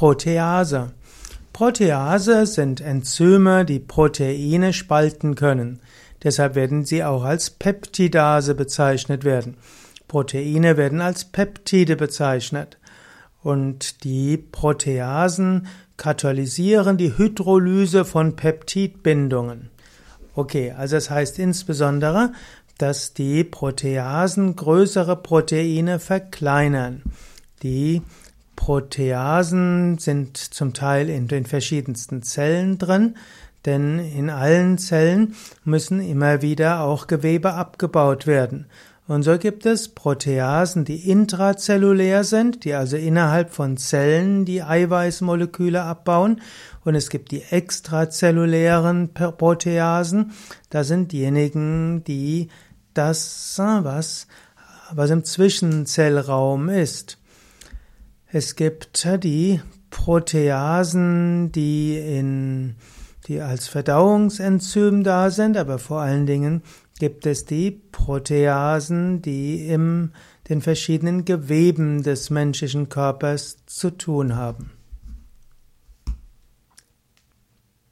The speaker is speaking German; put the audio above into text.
Protease. Protease sind Enzyme, die Proteine spalten können. Deshalb werden sie auch als Peptidase bezeichnet werden. Proteine werden als Peptide bezeichnet. Und die Proteasen katalysieren die Hydrolyse von Peptidbindungen. Okay, also das heißt insbesondere, dass die Proteasen größere Proteine verkleinern. Die Proteasen sind zum Teil in den verschiedensten Zellen drin, denn in allen Zellen müssen immer wieder auch Gewebe abgebaut werden. Und so gibt es Proteasen, die intrazellulär sind, die also innerhalb von Zellen die Eiweißmoleküle abbauen. Und es gibt die extrazellulären Proteasen, das sind diejenigen, die das, was, was im Zwischenzellraum ist. Es gibt die Proteasen, die in, die als Verdauungsenzym da sind, aber vor allen Dingen gibt es die Proteasen, die in den verschiedenen Geweben des menschlichen Körpers zu tun haben.